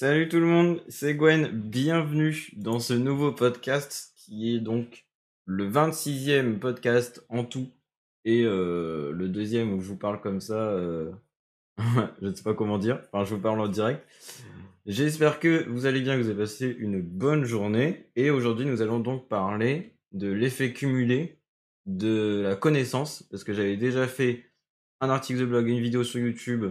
Salut tout le monde, c'est Gwen, bienvenue dans ce nouveau podcast qui est donc le 26e podcast en tout et euh, le deuxième où je vous parle comme ça, euh, je ne sais pas comment dire, enfin je vous parle en direct. J'espère que vous allez bien, que vous avez passé une bonne journée et aujourd'hui nous allons donc parler de l'effet cumulé de la connaissance parce que j'avais déjà fait un article de blog, une vidéo sur YouTube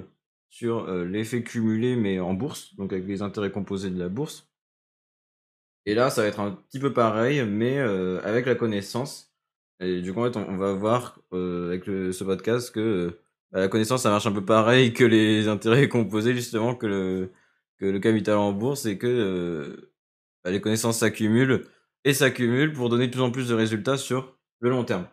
sur euh, l'effet cumulé, mais en bourse, donc avec les intérêts composés de la bourse. Et là, ça va être un petit peu pareil, mais euh, avec la connaissance. Et du coup, en fait, on, va voir euh, avec ce podcast que bah, la connaissance, ça marche un peu pareil que les intérêts composés, justement, que le, que le capital en bourse, et que bah, les connaissances s'accumulent et s'accumulent pour donner de plus en plus de résultats sur le long terme.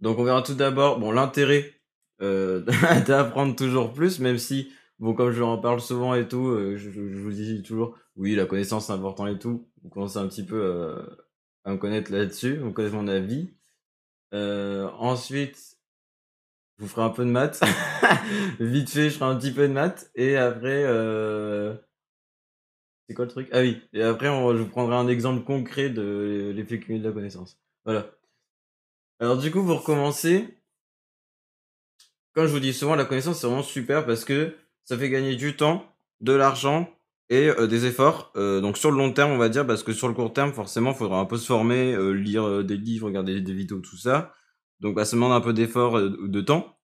Donc on verra tout d'abord bon, l'intérêt d'apprendre toujours plus, même si, bon, comme je en parle souvent et tout, euh, je, vous dis toujours, oui, la connaissance c'est important et tout. Vous commencez un petit peu euh, à me connaître là-dessus, vous connaissez mon avis. ensuite, je vous ferai un peu de maths. Vite fait, je ferai un petit peu de maths. Et après, c'est quoi le truc? Ah oui, et après, je vous prendrai un exemple concret de l'effet cumulé de la connaissance. Voilà. Alors du coup, pour recommencer, comme je vous dis souvent, la connaissance, c'est vraiment super parce que ça fait gagner du temps, de l'argent et euh, des efforts. Euh, donc sur le long terme, on va dire, parce que sur le court terme, forcément, il faudra un peu se former, euh, lire des livres, regarder des vidéos, tout ça. Donc bah, ça demande un peu d'effort de temps.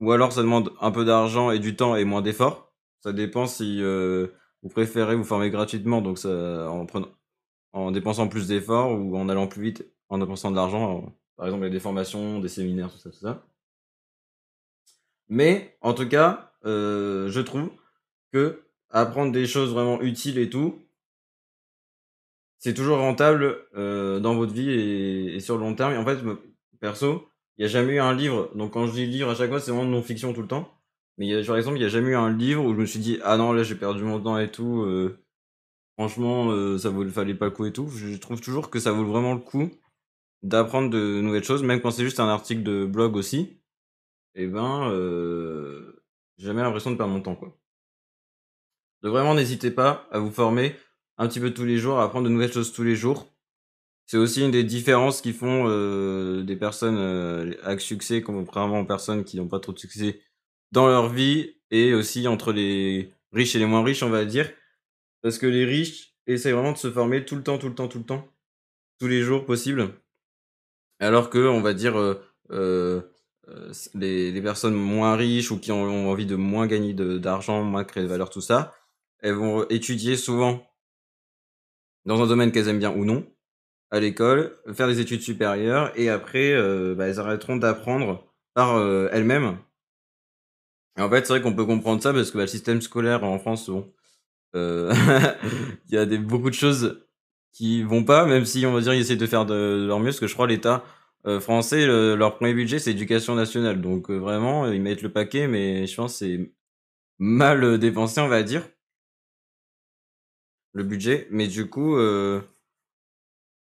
Ou alors ça demande un peu d'argent et du temps et moins d'efforts. Ça dépend si vous préférez vous former gratuitement, donc en dépensant plus d'efforts ou en allant plus vite en dépensant de l'argent. Par exemple, avec des formations, des séminaires, tout ça, tout ça. Mais en tout cas, euh, je trouve que apprendre des choses vraiment utiles et tout, c'est toujours rentable euh, dans votre vie et, sur le long terme. Et en fait, perso, il n'y a jamais eu un livre. Donc quand je dis livre à chaque fois, c'est vraiment non-fiction tout le temps. Mais par exemple, il n'y a jamais eu un livre où je me suis dit ah non là j'ai perdu mon temps et tout. Euh, franchement, ça vaut, fallait pas le coup et tout. Je trouve toujours que ça vaut vraiment le coup d'apprendre de nouvelles choses, même quand c'est juste un article de blog aussi et eh ben, euh, j'ai jamais l'impression de perdre mon temps, quoi. Donc vraiment, n'hésitez pas à vous former un petit peu tous les jours, à apprendre de nouvelles choses tous les jours. C'est aussi une des différences qui font euh, des personnes euh, avec succès, contrairement aux personnes qui n'ont pas trop de succès dans leur vie, et aussi entre les riches et les moins riches, on va dire. Parce que les riches essayent vraiment de se former tout le temps, tout le temps, tout le temps, tous les jours possible. Alors que, on va dire, euh, euh, les, personnes moins riches ou qui ont, envie de moins gagner d'argent, moins créer de valeur, tout ça, elles vont étudier souvent dans un domaine qu'elles aiment bien ou non, à l'école, faire des études supérieures, et après, euh, bah, elles arrêteront d'apprendre par euh, elles-mêmes. en fait, c'est vrai qu'on peut comprendre ça parce que bah, le système scolaire en France, bon, il y a des, beaucoup de choses qui vont pas, même si on va dire ils essaient de faire de leur mieux, parce que je crois l'État euh, français, leur premier budget, c'est éducation nationale. Donc euh, vraiment, ils mettent le paquet, mais je pense que c'est mal dépensé, on va dire. Le budget. Mais du coup, euh...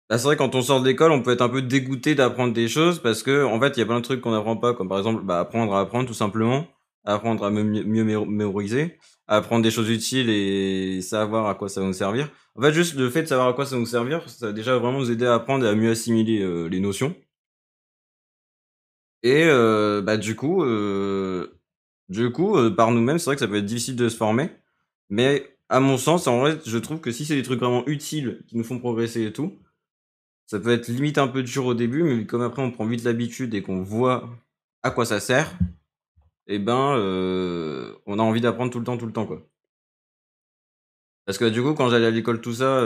Bah, c'est vrai, quand on sort de l'école, on peut être un peu dégoûté d'apprendre des choses parce que, en fait, il y a plein de trucs qu'on n'apprend pas, comme par exemple, bah, apprendre à apprendre tout simplement, apprendre à mieux, mieux mémoriser, apprendre des choses utiles et savoir à quoi ça va nous servir. En fait, juste le fait de savoir à quoi ça va nous servir, ça va déjà vraiment nous aider à apprendre et à mieux assimiler euh, les notions. Et euh, bah, du coup, euh, du coup euh, par nous-mêmes, c'est vrai que ça peut être difficile de se former. Mais à mon sens, en vrai, je trouve que si c'est des trucs vraiment utiles qui nous font progresser et tout, ça peut être limite un peu dur au début, mais comme après on prend vite l'habitude et qu'on voit à quoi ça sert, et eh ben, on a envie d'apprendre tout le temps, tout le temps, quoi. Parce que du coup, quand j'allais à l'école, tout ça,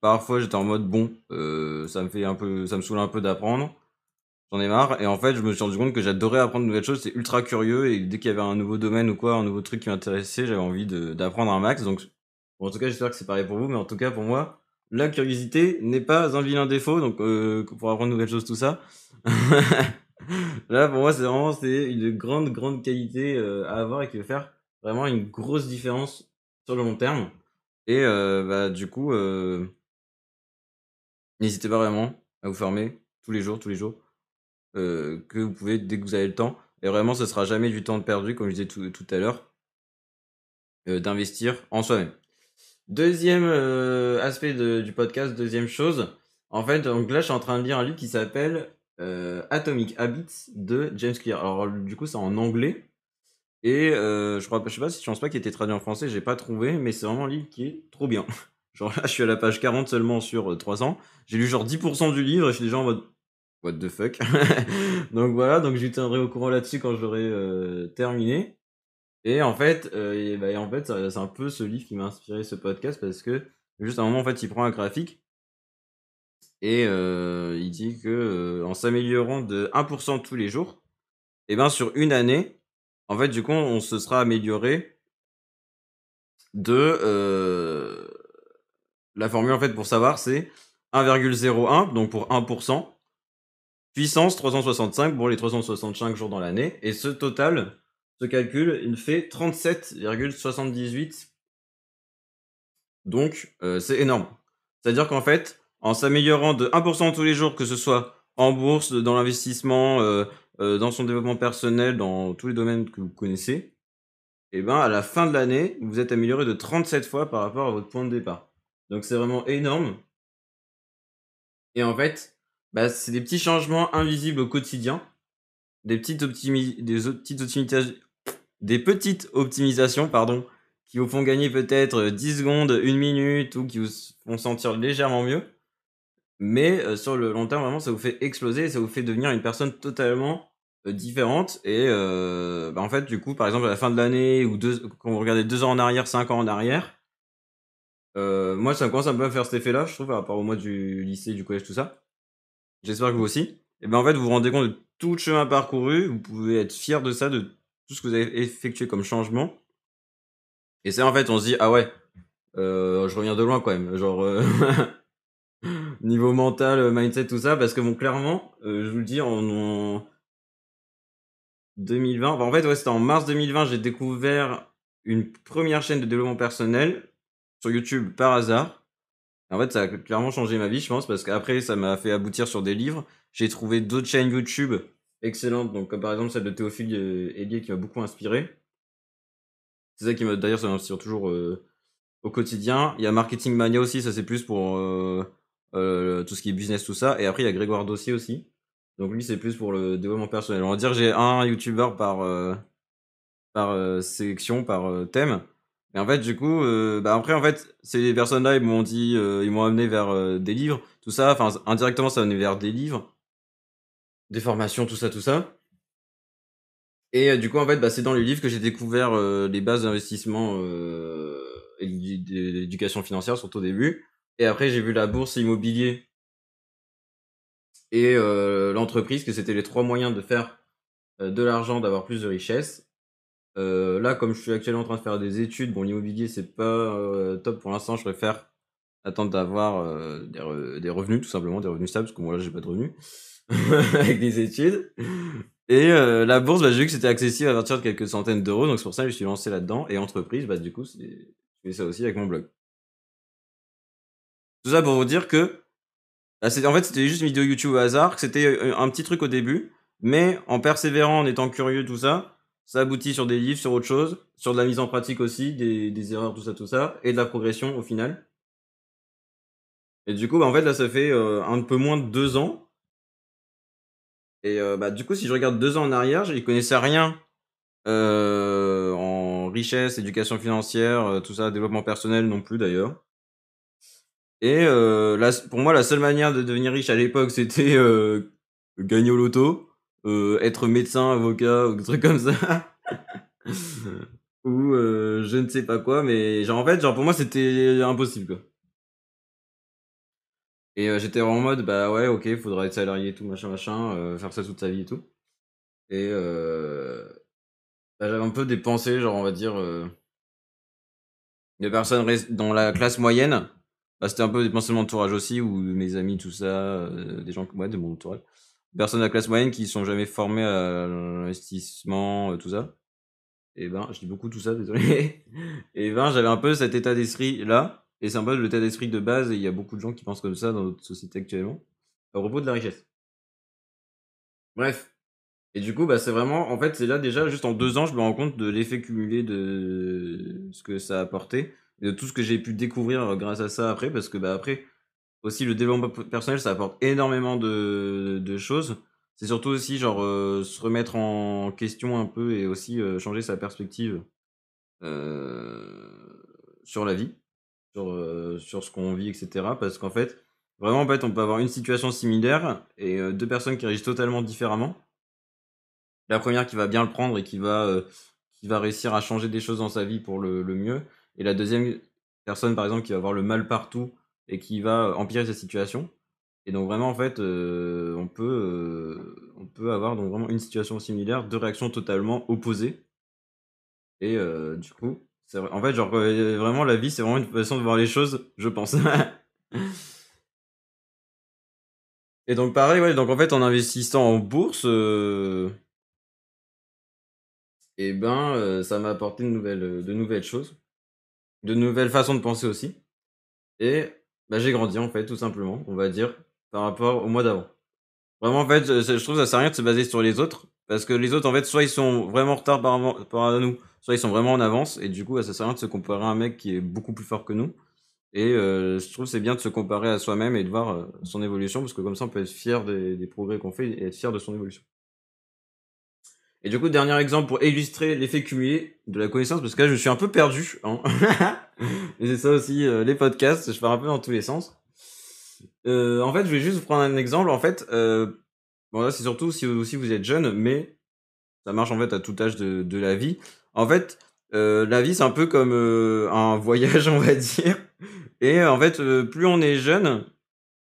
parfois j'étais en mode bon, ça me fait un peu, ça me saoule un peu d'apprendre. J'en ai marre. Et en fait, je me suis rendu compte que j'adorais apprendre de nouvelles choses. C'est ultra curieux. Et dès qu'il y avait un nouveau domaine ou quoi, un nouveau truc qui m'intéressait, j'avais envie d'apprendre un max. Donc, en tout cas, j'espère que c'est pareil pour vous. Mais en tout cas, pour moi, la curiosité n'est pas un vilain défaut. Donc, euh, pour apprendre de nouvelles choses, tout ça. Là, pour moi, c'est vraiment c'est une grande, grande qualité euh, à avoir et qui va faire vraiment une grosse différence sur le long terme. Et euh, bah, du coup, n'hésitez pas vraiment à vous former tous les jours, tous les jours. Euh, que vous pouvez dès que vous avez le temps. Et vraiment, ce sera jamais du temps perdu, comme je disais tout, tout à l'heure. d'investir en soi-même. Deuxième aspect du podcast, deuxième chose. En fait, donc là, je suis en train de lire un livre qui s'appelle Atomic Habits de James Clear. Alors, du coup, c'est en anglais. Et je crois, je sais pas si je pense pas qu'il était traduit en français, j'ai pas trouvé, mais c'est vraiment un livre qui est trop bien. Genre là, je suis à la page 40 seulement sur 300. J'ai lu genre 10% du livre et je suis déjà en mode what the fuck? donc voilà, donc je tiendrai au courant là-dessus quand j'aurai terminé. Et en fait, euh, bah, en fait, c'est un peu ce livre qui m'a inspiré ce podcast parce que juste à un moment, en fait, il prend un graphique et euh, il dit que euh, en s'améliorant de 1% tous les jours, et eh ben sur une année, en fait, du coup, on se sera amélioré de la formule en fait pour savoir, c'est 1,01 donc pour 1%, puissance 365 pour les 365 jours dans l'année, et ce total ce calcul, il fait 37,78. Donc, euh, c'est énorme. C'est-à-dire qu'en fait, en s'améliorant de 1% tous les jours, que ce soit en bourse, dans l'investissement, euh, euh, dans son développement personnel, dans tous les domaines que vous connaissez, et eh ben à la fin de l'année, vous êtes amélioré de 37 fois par rapport à votre point de départ. Donc c'est vraiment énorme. Et en fait, bah, c'est des petits changements invisibles au quotidien, des petites, optimi des petites optimisations des petites optimisations, pardon, qui vous font gagner peut-être 10 secondes, une minute, ou qui vous font sentir légèrement mieux. Mais euh, sur le long terme, vraiment, ça vous fait exploser, ça vous fait devenir une personne totalement euh, différente. Et euh, bah, en fait, du coup, par exemple, à la fin de l'année, ou deux, quand vous regardez deux ans en arrière, cinq ans en arrière, moi, ça commence un peu à faire cet effet-là, je trouve, par rapport au mois du lycée, du collège, tout ça. J'espère que vous aussi. Et ben en fait, vous vous rendez compte de tout le chemin parcouru, vous pouvez être fier de ça, de tout ce que vous avez effectué comme changement. Et c'est en fait, on se dit, ah ouais, euh, je reviens de loin quand même. Genre, euh, niveau mental, mindset, tout ça, parce que bon, clairement, euh, je vous le dis, en, 2020, en fait, c'était en mars 2020, j'ai découvert une première chaîne de développement personnel sur YouTube par hasard. En fait, ça a clairement changé ma vie, je pense, parce qu'après, ça m'a fait aboutir sur des livres. J'ai trouvé d'autres chaînes YouTube excellente, donc comme par exemple celle de Théophile Hélier qui m'a beaucoup inspiré. C'est ça qui m'a d'ailleurs ça m'inspire toujours euh, au quotidien. Il y a Marketing Mania aussi, ça c'est plus pour euh, euh, tout ce qui est business tout ça. Et après il y a Grégoire Dossier aussi. Donc lui c'est plus pour le développement personnel. On va dire j'ai un YouTuber par par sélection, par thème. Et en fait du coup, bah après en fait ces personnes-là ils m'ont dit, ils m'ont amené vers des livres, tout ça. Enfin indirectement ça m'a amené vers des livres des formations, tout ça, tout ça. Et euh, du coup, en fait, bah, c'est dans les livres que j'ai découvert euh, les bases d'investissement euh, et d'éducation financière, surtout au début. Et après, j'ai vu la bourse immobilier et l'entreprise, que c'était les trois moyens de faire de l'argent, d'avoir plus de richesse. Là, comme je suis actuellement en train de faire des études, bon, l'immobilier, c'est pas top pour l'instant, je préfère attendre d'avoir des, des, revenus, tout simplement, des revenus stables, parce que moi, là, j'ai pas de revenus. avec des études. Et euh, la bourse, bah, j'ai vu que c'était accessible à partir de quelques centaines d'euros, donc c'est pour ça que je suis lancé là-dedans. Et entreprise, bah, du coup, je fais ça aussi avec mon blog. Tout ça pour vous dire que, bah, en fait, c'était juste une vidéo YouTube au hasard, que c'était euh, un petit truc au début, mais en persévérant, en étant curieux, tout ça, ça aboutit sur des livres, sur autre chose, sur de la mise en pratique aussi, des, erreurs, tout ça, tout ça, et de la progression au final. Et du coup, bah, en fait, là, ça fait euh, un peu moins de deux ans et euh, bah, du coup, si je regarde deux ans en arrière, je ne connaissais rien euh, en richesse, éducation financière, tout ça, développement personnel non plus d'ailleurs. Et pour moi, la seule manière de devenir riche à l'époque, c'était gagner au loto, être médecin, avocat, ou des trucs comme ça. ou je ne sais pas quoi, mais genre en fait, genre pour moi, c'était impossible quoi. Et euh, j'étais en mode, bah ouais, ok, faudra être salarié et tout, machin, machin, euh, faire ça toute sa vie et tout. Et euh, bah, j'avais un peu des pensées, genre, on va dire, des personnes dans la classe moyenne. Bah, c'était un peu des pensées de mon entourage aussi, ou mes amis, tout ça, des gens, ouais, de mon entourage. Personnes de la classe moyenne qui sont jamais formées à l'investissement, tout ça. Et ben, je dis beaucoup tout ça, désolé. et ben, j'avais un peu cet état d'esprit là et c'est un peu l'état d'esprit de base, et il y a beaucoup de gens qui pensent comme ça dans notre société actuellement, à propos de la richesse. Bref. Et du coup, bah, c'est vraiment en fait, c'est là déjà juste en 2 ans, je me rends compte de l'effet cumulé de ce que ça a apporté de tout ce que j'ai pu découvrir, grâce à ça après parce que, bah, après aussi le développement personnel, ça apporte énormément de de choses. C'est surtout aussi genre, heu, se remettre en question un peu et aussi, heu, changer sa perspective, heu, sur la vie, sur, sur ce qu'on vit et cetera. Parce qu'en fait, vraiment, en fait, on peut avoir une situation similaire et heu, 2 personnes qui réagissent totalement différemment. La 1re qui va bien le prendre et qui va, qui va réussir à changer des choses dans sa vie pour le le mieux et la 2e personne, par exemple, qui va voir le mal partout et qui va empirer sa situation. Et donc vraiment, en fait, heu, on peut, heu, on peut avoir donc vraiment une situation similaire, 2 réactions totalement opposées. Et du coup, en fait, genre, vraiment la vie, c'est vraiment une façon de voir les choses, je pense. Et donc pareil, ouais, donc en fait, en investissant en bourse, et ben, heu, ça m'a apporté de nouvelles, de nouvelles choses, de nouvelles façons de penser aussi. Et bah, j'ai grandi, en fait, tout simplement, on va dire, par rapport au moi d'avant. Vraiment, en fait, je trouve ça sert à rien de se baser sur les autres parce que les autres, en fait, soit ils sont vraiment en retard par rapport à nous, soit ils sont vraiment en avance et du coup, bah, ça sert à rien de se comparer à un mec qui est beaucoup plus fort que nous et heu, je trouve c'est bien de se comparer à soi-même et de voir, heu, son évolution parce que comme ça, on peut être fier des progrès qu'on fait et être fier de son évolution. Et du coup, dernier exemple pour illustrer l'effet cumulé de la connaissance, parce que là, je suis un peu perdu, hein. C'est ça aussi, heu, les podcasts, je pars un peu dans tous les sens. Heu, en fait, je vais juste vous prendre un exemple, en fait, heu, bon là, c'est surtout si vous si vous êtes jeune, mais ça marche, en fait, à tout âge de la vie. En fait, la vie, c'est un peu comme, un voyage, on va dire et en fait, plus on est jeune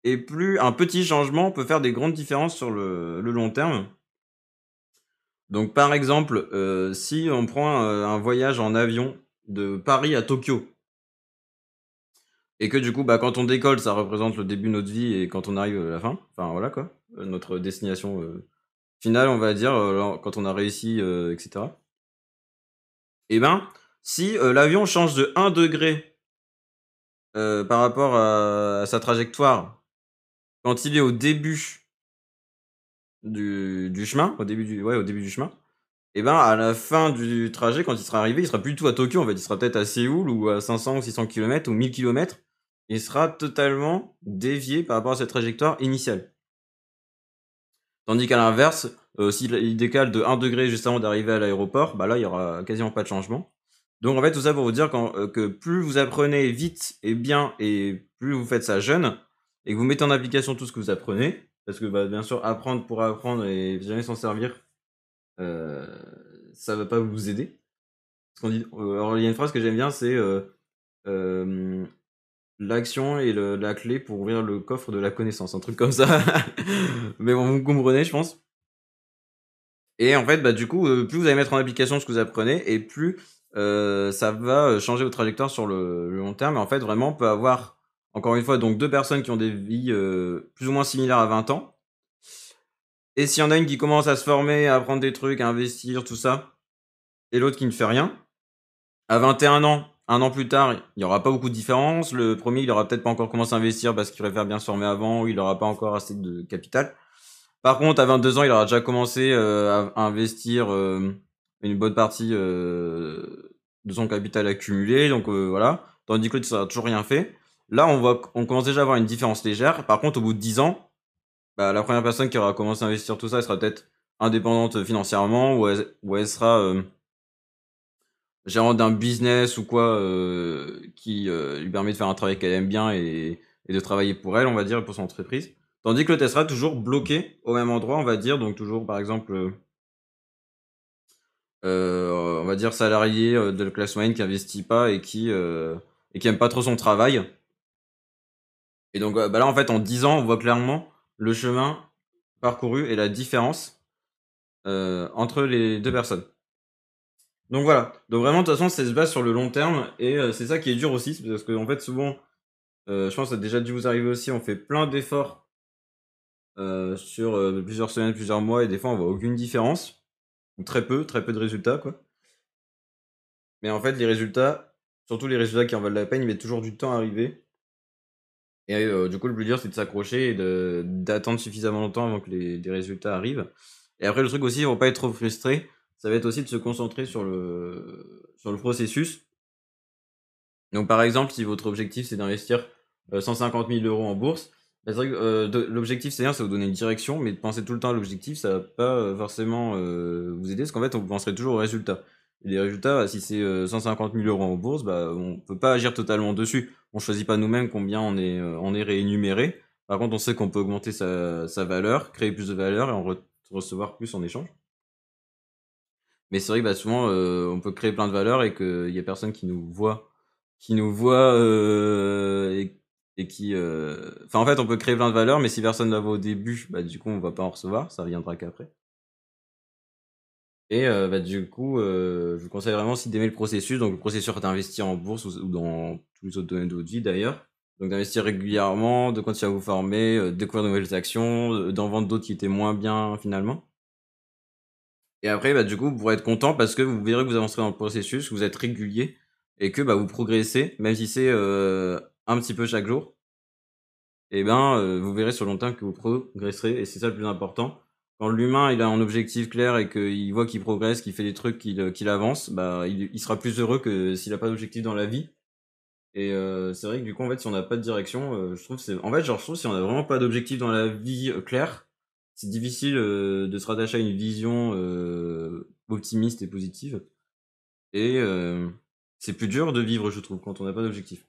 et plus un petit changement peut faire des grandes différences sur le long terme. Donc par exemple, heu, si on prend, heu, un voyage en avion de Paris à Tokyo et que du coup, bah, quand on décolle, ça représente le début de notre vie et quand on arrive, heu, la fin, enfin voilà quoi, heu, notre destination, finale, on va dire, quand on a réussi, heu et cetera. Et ben, si, l'avion change de 1°, heu, par rapport à à sa trajectoire, quand il est au début du chemin, au début du ouais, au début du chemin et ben, à la fin du trajet, quand il sera arrivé, il sera plus du tout à Tokyo, en fait, il sera peut-être à Séoul ou à 500 ou 600 kilomètres ou 1000 kilomètres. Il sera totalement dévié par rapport à sa trajectoire initiale. Tandis qu'à l'inverse, heu, s'il il décale de 1° juste avant d'arriver à l'aéroport, bah, là, il y aura quasiment pas de changement. Donc en fait, tout ça pour vous dire heu, que plus vous apprenez vite et bien et plus vous faites ça jeune et que vous mettez en application tout ce que vous apprenez, parce que, bah, bien sûr, apprendre pour apprendre et jamais s'en servir, heu, ça va pas vous aider. Heu, alors il y a une phrase que j'aime bien, c'est, heu, hem: «L'action est la clé pour ouvrir le coffre de la connaissance», un truc comme ça. Mais bon, vous comprenez, je pense. Et en fait, bah, du coup, plus vous allez mettre en application ce que vous apprenez et plus, ça va, changer votre trajectoire sur le le long terme et en fait, vraiment, on peut avoir, encore une fois, donc 2 personnes qui ont des vies, heu, plus ou moins similaires à 20 ans et s'il y en a une qui commence à se former, à apprendre des trucs, à investir, tout ça et l'autre qui ne fait rien, à 21 ans, 1 an plus tard, il y aura pas beaucoup de différence. Le 1er, il aura peut-être pas encore commencé à investir parce qu'il préfère bien se former avant ou il aura pas encore assez de capital. Par contre, à 22 ans, il aura déjà commencé, heu, à investir, hem, une bonne partie, de son capital accumulé, donc voilà. Tandis que l'autre, ça a toujours rien fait. Là, on voit qu'on commence déjà à avoir une différence légère. Par contre, au bout de 10 ans, bah, la 1re personne qui aura commencé à investir tout ça, elle sera peut-être indépendante, financièrement ou elle sera, hem gérante d'un business ou quoi, heu, qui, heu, lui permet de faire un travail qu'elle aime bien et de travailler pour elle, on va dire, pour son entreprise. Tandis que l'autre, elle sera toujours bloquée au même endroit, on va dire, donc toujours, par exemple, on va dire salariée, heu, de la classe moyenne qui investit pas et qui, et qui aime pas trop son travail. Et donc, heu, bah, là, en fait, en 10 ans, on voit clairement le chemin parcouru et la différence, heu, entre les 2 personnes. Donc voilà, donc vraiment, de toute façon, ça se base sur le long terme et heu, c'est ça qui est dur aussi, parce qu'en fait, souvent, je pense ça a déjà dû vous arriver aussi, on fait plein d'efforts sur, plusieurs semaines, plusieurs mois et des fois, on voit aucune différence très peu, très peu de résultats, quoi. Mais en fait, les résultats, surtout les résultats qui en valent la peine, ils mettent toujours du temps à arriver et heu, du coup, le plus dur, c'est de s'accrocher et d'attendre suffisamment longtemps avant que les résultats arrivent Et après, le truc aussi, pour pas être trop frustré, ça va être aussi de se concentrer sur le, sur le processus. Donc, par exemple, si votre objectif, c'est d'investir 150 000 euros en bourse, bah, que l'objectif, c'est bien, ça vous donner une direction, mais de penser tout le temps à l'objectif, ça va pas forcément vous aider, parce qu'en fait, vous penserez toujours au résultat. Les résultats, si c'est 150 000 euros en bourse, bah, on peut pas agir totalement dessus. On choisit pas nous-mêmes combien on est, on est réénuméré. Par contre, on sait qu'on peut augmenter sa, valeur, créer plus de valeur et en recevoir plus en échange. Mais c'est vrai que bah, souvent, on peut créer plein de valeurs et qu'il y a personne qui nous voit, qui nous voit euh, et, qui... En fait, on peut créer plein de valeurs, mais si personne ne la voit au début, bah, du coup, on va pas en recevoir, ça reviendra qu'après. Et bah, du coup, je vous conseille vraiment aussi d'aimer le processus. Donc, le processus d'investir en bourse ou, dans tous les autres domaines de votre vie d'ailleurs. Donc, d'investir régulièrement, de continuer à vous former, de découvrir de nouvelles actions, d'en vendre d'autres qui étaient moins bien finalement. Et après, bah, du coup, vous pourrez être content parce que vous verrez que vous avancerez dans le processus, que vous êtes régulier et que bah, vous progressez, même si c'est un petit peu chaque jour. Et ben, vous verrez sur le long terme que vous progresserez et c'est ça le plus important quand l'humain il a un objectif clair et qu'il voit qu'il progresse, qu'il fait des trucs, qu'il euh, avance, bah il, sera plus heureux que s'il a pas d'objectif dans la vie. Et euh, c'est vrai que du coup en fait si on n'a pas de direction, euh, je trouve c'est en fait genre je trouve si on n'a vraiment pas d'objectif dans la vie clair, c'est difficile de se rattacher à une vision optimiste et positive. Et c'est plus dur de vivre je trouve quand on n'a pas d'objectif.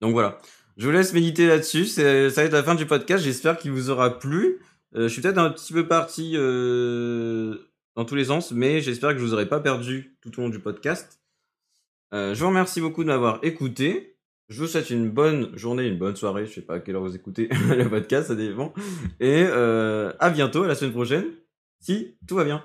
Donc voilà. Je vous laisse méditer là-dessus. Ça va être la fin du podcast. J'espère qu'il vous aura plu. Euh, je suis peut-être un petit peu parti euh, dans tous les sens, mais j'espère que je vous aurai pas perdu tout au long du podcast. Euh, je vous remercie beaucoup de m'avoir écouté. Je vous souhaite une bonne journée, une bonne soirée. Je sais pas à quelle heure vous écoutez le podcast, ça dépend. Et à bientôt, à la semaine prochaine, si tout va bien.